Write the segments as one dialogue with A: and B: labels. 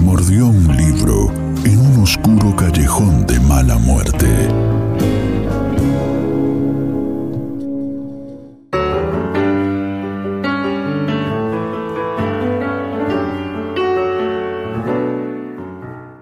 A: Mordió un libro en un oscuro callejón de mala muerte.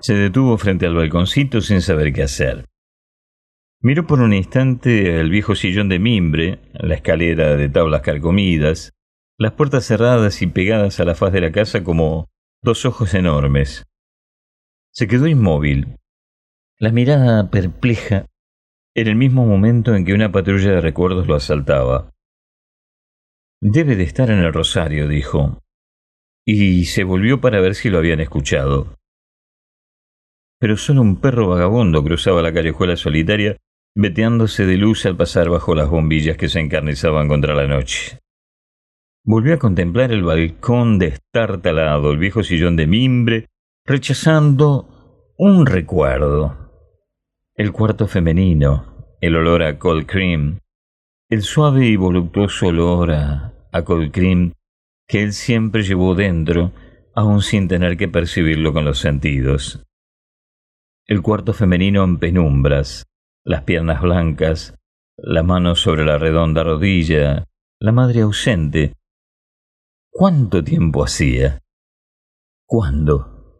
B: Se detuvo frente al balconcito sin saber qué hacer. Miró por un instante el viejo sillón de mimbre, la escalera de tablas carcomidas, las puertas cerradas y pegadas a la faz de la casa como dos ojos enormes. Se quedó inmóvil, la mirada perpleja en el mismo momento en que una patrulla de recuerdos lo asaltaba. Debe de estar en el Rosario, dijo, y se volvió para ver si lo habían escuchado. Pero solo un perro vagabundo cruzaba la callejuela solitaria, veteándose de luz al pasar bajo las bombillas que se encarnizaban contra la noche. Volvió a contemplar el balcón destartalado, el viejo sillón de mimbre, rechazando un recuerdo. El cuarto femenino, el olor a cold cream, el suave y voluptuoso olor a, a cold cream que él siempre llevó dentro, aun sin tener que percibirlo con los sentidos. El cuarto femenino en penumbras, las piernas blancas, la mano sobre la redonda rodilla, la madre ausente. ¿Cuánto tiempo hacía? ¿Cuándo?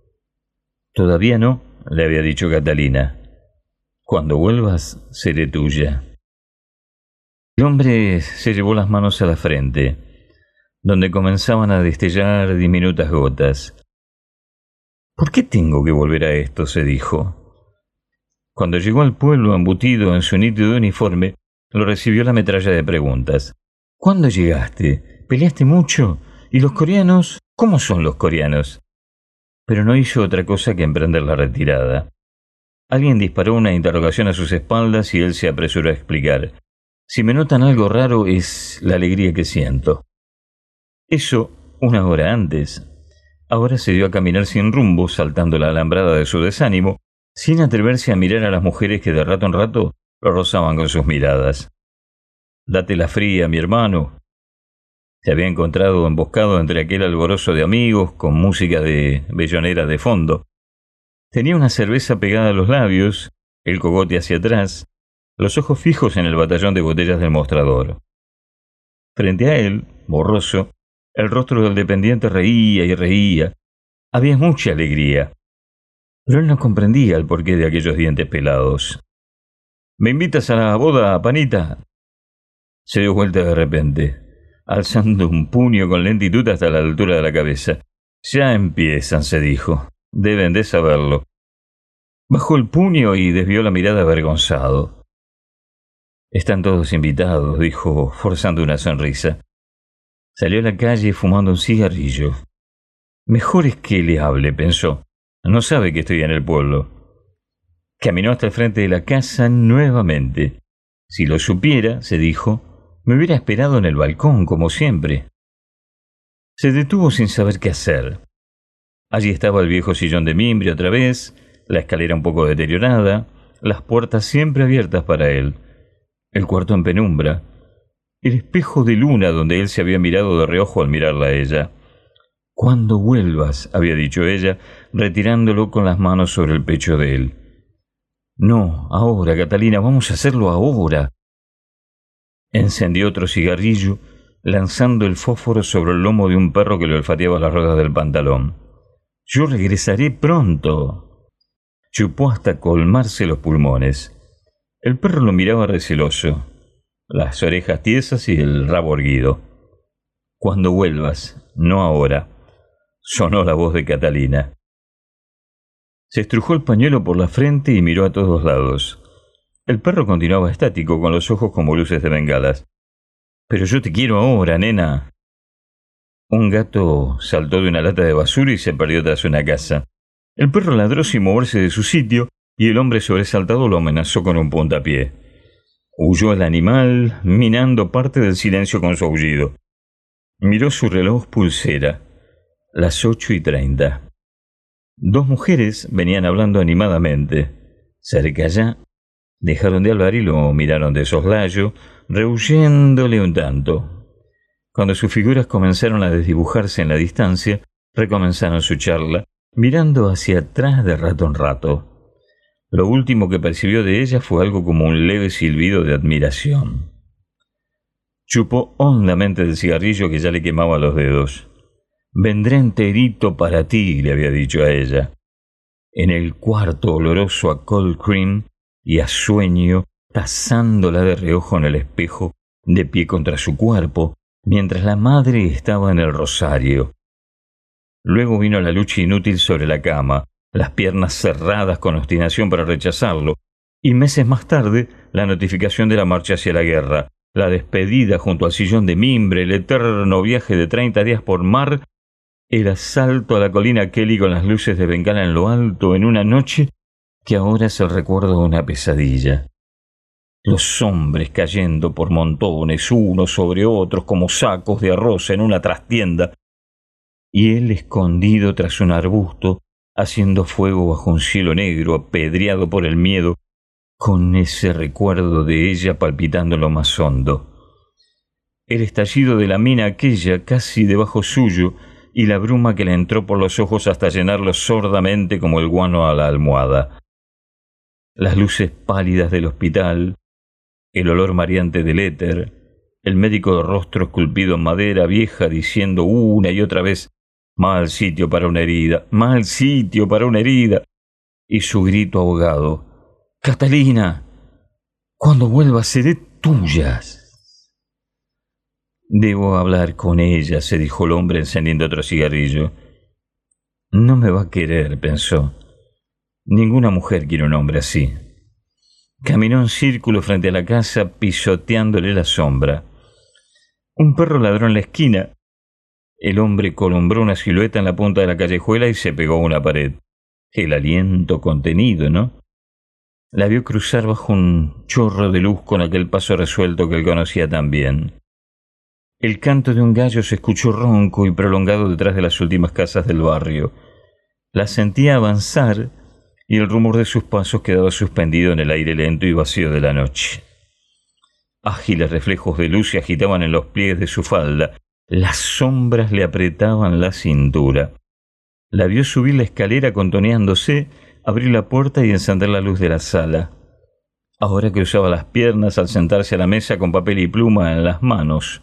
B: Todavía no, le había dicho Catalina. Cuando vuelvas, seré tuya. El hombre se llevó las manos a la frente, donde comenzaban a destellar diminutas gotas. ¿Por qué tengo que volver a esto? se dijo. Cuando llegó al pueblo embutido en su nítido uniforme, lo recibió la metralla de preguntas. ¿Cuándo llegaste? ¿Peleaste mucho? ¿Y los coreanos? ¿Cómo son los coreanos? Pero no hizo otra cosa que emprender la retirada. Alguien disparó una interrogación a sus espaldas y él se apresuró a explicar. Si me notan algo raro es la alegría que siento. Eso una hora antes. Ahora se dio a caminar sin rumbo, saltando la alambrada de su desánimo, sin atreverse a mirar a las mujeres que de rato en rato lo rozaban con sus miradas. Date la fría, mi hermano. Se había encontrado emboscado entre aquel alborozo de amigos con música de bellonera de fondo. Tenía una cerveza pegada a los labios, el cogote hacia atrás, los ojos fijos en el batallón de botellas del mostrador. Frente a él, borroso, el rostro del dependiente reía y reía. Había mucha alegría. Pero él no comprendía el porqué de aquellos dientes pelados. ¿Me invitas a la boda, panita? Se dio vuelta de repente, alzando un puño con lentitud hasta la altura de la cabeza. Ya empiezan, se dijo. Deben de saberlo. Bajó el puño y desvió la mirada avergonzado. Están todos invitados, dijo, forzando una sonrisa. Salió a la calle fumando un cigarrillo. Mejor es que le hable, pensó. No sabe que estoy en el pueblo. Caminó hasta el frente de la casa nuevamente. Si lo supiera, se dijo, me hubiera esperado en el balcón, como siempre. Se detuvo sin saber qué hacer. Allí estaba el viejo sillón de mimbre otra vez, la escalera un poco deteriorada, las puertas siempre abiertas para él, el cuarto en penumbra, el espejo de luna donde él se había mirado de reojo al mirarla a ella. Cuando vuelvas, había dicho ella, retirándolo con las manos sobre el pecho de él. No, ahora, Catalina, vamos a hacerlo ahora. Encendió otro cigarrillo, lanzando el fósforo sobre el lomo de un perro que le olfateaba las ruedas del pantalón. Yo regresaré pronto. Chupó hasta colmarse los pulmones. El perro lo miraba receloso, las orejas tiesas y el rabo erguido. Cuando vuelvas, no ahora sonó la voz de Catalina. Se estrujó el pañuelo por la frente y miró a todos lados. El perro continuaba estático, con los ojos como luces de bengalas. Pero yo te quiero ahora, nena. Un gato saltó de una lata de basura y se perdió tras una casa. El perro ladró sin moverse de su sitio y el hombre sobresaltado lo amenazó con un puntapié. Huyó el animal, minando parte del silencio con su aullido. Miró su reloj pulsera. Las ocho y treinta. Dos mujeres venían hablando animadamente. Cerca allá, dejaron de hablar y lo miraron de soslayo, rehuyéndole un tanto. Cuando sus figuras comenzaron a desdibujarse en la distancia, recomenzaron su charla, mirando hacia atrás de rato en rato. Lo último que percibió de ella fue algo como un leve silbido de admiración. Chupó hondamente del cigarrillo que ya le quemaba los dedos. Vendré enterito para ti, le había dicho a ella. En el cuarto oloroso a cold cream y a sueño, tasándola de reojo en el espejo, de pie contra su cuerpo, mientras la madre estaba en el rosario. Luego vino la lucha inútil sobre la cama, las piernas cerradas con obstinación para rechazarlo, y meses más tarde la notificación de la marcha hacia la guerra, la despedida junto al sillón de mimbre, el eterno viaje de treinta días por mar, el asalto a la colina Kelly con las luces de bengala en lo alto en una noche que ahora es el recuerdo de una pesadilla los hombres cayendo por montones unos sobre otros como sacos de arroz en una trastienda, y él escondido tras un arbusto, haciendo fuego bajo un cielo negro, apedreado por el miedo, con ese recuerdo de ella palpitando lo más hondo. El estallido de la mina aquella casi debajo suyo, y la bruma que le entró por los ojos hasta llenarlos sordamente como el guano a la almohada. Las luces pálidas del hospital, el olor mariante del éter, el médico de rostro esculpido en madera vieja diciendo una y otra vez mal sitio para una herida, mal sitio para una herida, y su grito ahogado Catalina, cuando vuelva seré tuyas. Debo hablar con ella, se dijo el hombre encendiendo otro cigarrillo. No me va a querer, pensó. Ninguna mujer quiere un hombre así. Caminó en círculo frente a la casa, pisoteándole la sombra. Un perro ladró en la esquina. El hombre columbró una silueta en la punta de la callejuela y se pegó a una pared. El aliento contenido, ¿no? La vio cruzar bajo un chorro de luz con aquel paso resuelto que él conocía tan bien. El canto de un gallo se escuchó ronco y prolongado detrás de las últimas casas del barrio. La sentía avanzar y el rumor de sus pasos quedaba suspendido en el aire lento y vacío de la noche. Ágiles reflejos de luz se agitaban en los pliegues de su falda, las sombras le apretaban la cintura. La vio subir la escalera contoneándose, abrir la puerta y encender la luz de la sala. Ahora cruzaba las piernas al sentarse a la mesa con papel y pluma en las manos.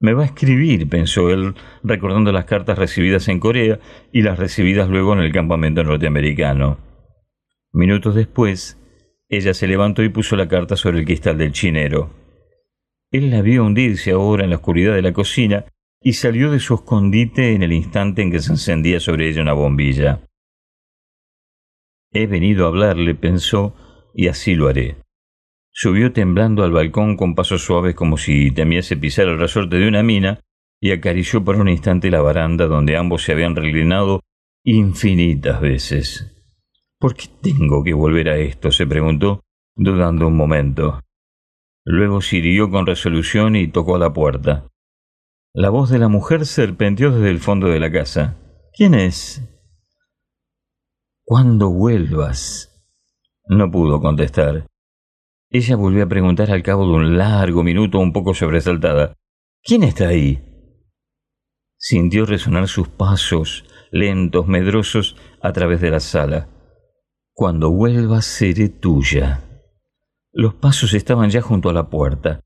B: Me va a escribir, pensó él, recordando las cartas recibidas en Corea y las recibidas luego en el campamento norteamericano. Minutos después, ella se levantó y puso la carta sobre el cristal del chinero. Él la vio hundirse ahora en la oscuridad de la cocina y salió de su escondite en el instante en que se encendía sobre ella una bombilla. He venido a hablarle, pensó, y así lo haré. Subió temblando al balcón con pasos suaves como si temiese pisar el resorte de una mina y acarició por un instante la baranda donde ambos se habían reclinado infinitas veces. ¿Por qué tengo que volver a esto? se preguntó, dudando un momento. Luego sirió con resolución y tocó a la puerta. La voz de la mujer serpenteó desde el fondo de la casa. ¿Quién es? Cuando vuelvas. No pudo contestar. Ella volvió a preguntar al cabo de un largo minuto un poco sobresaltada. ¿Quién está ahí? Sintió resonar sus pasos, lentos, medrosos, a través de la sala. Cuando vuelvas seré tuya. Los pasos estaban ya junto a la puerta.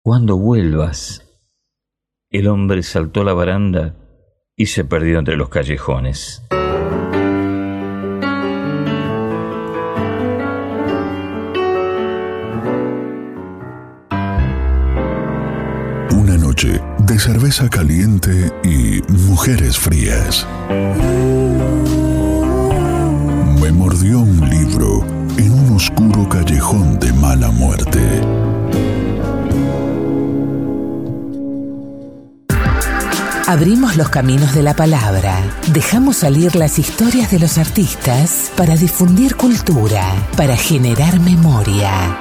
B: Cuando vuelvas. El hombre saltó la baranda y se perdió entre los callejones.
A: Una noche de cerveza caliente y mujeres frías mordió un libro en un oscuro callejón de mala muerte.
C: Abrimos los caminos de la palabra, dejamos salir las historias de los artistas para difundir cultura, para generar memoria.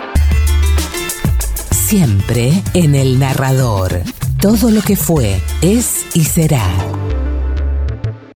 C: Siempre en el narrador. Todo lo que fue, es y será.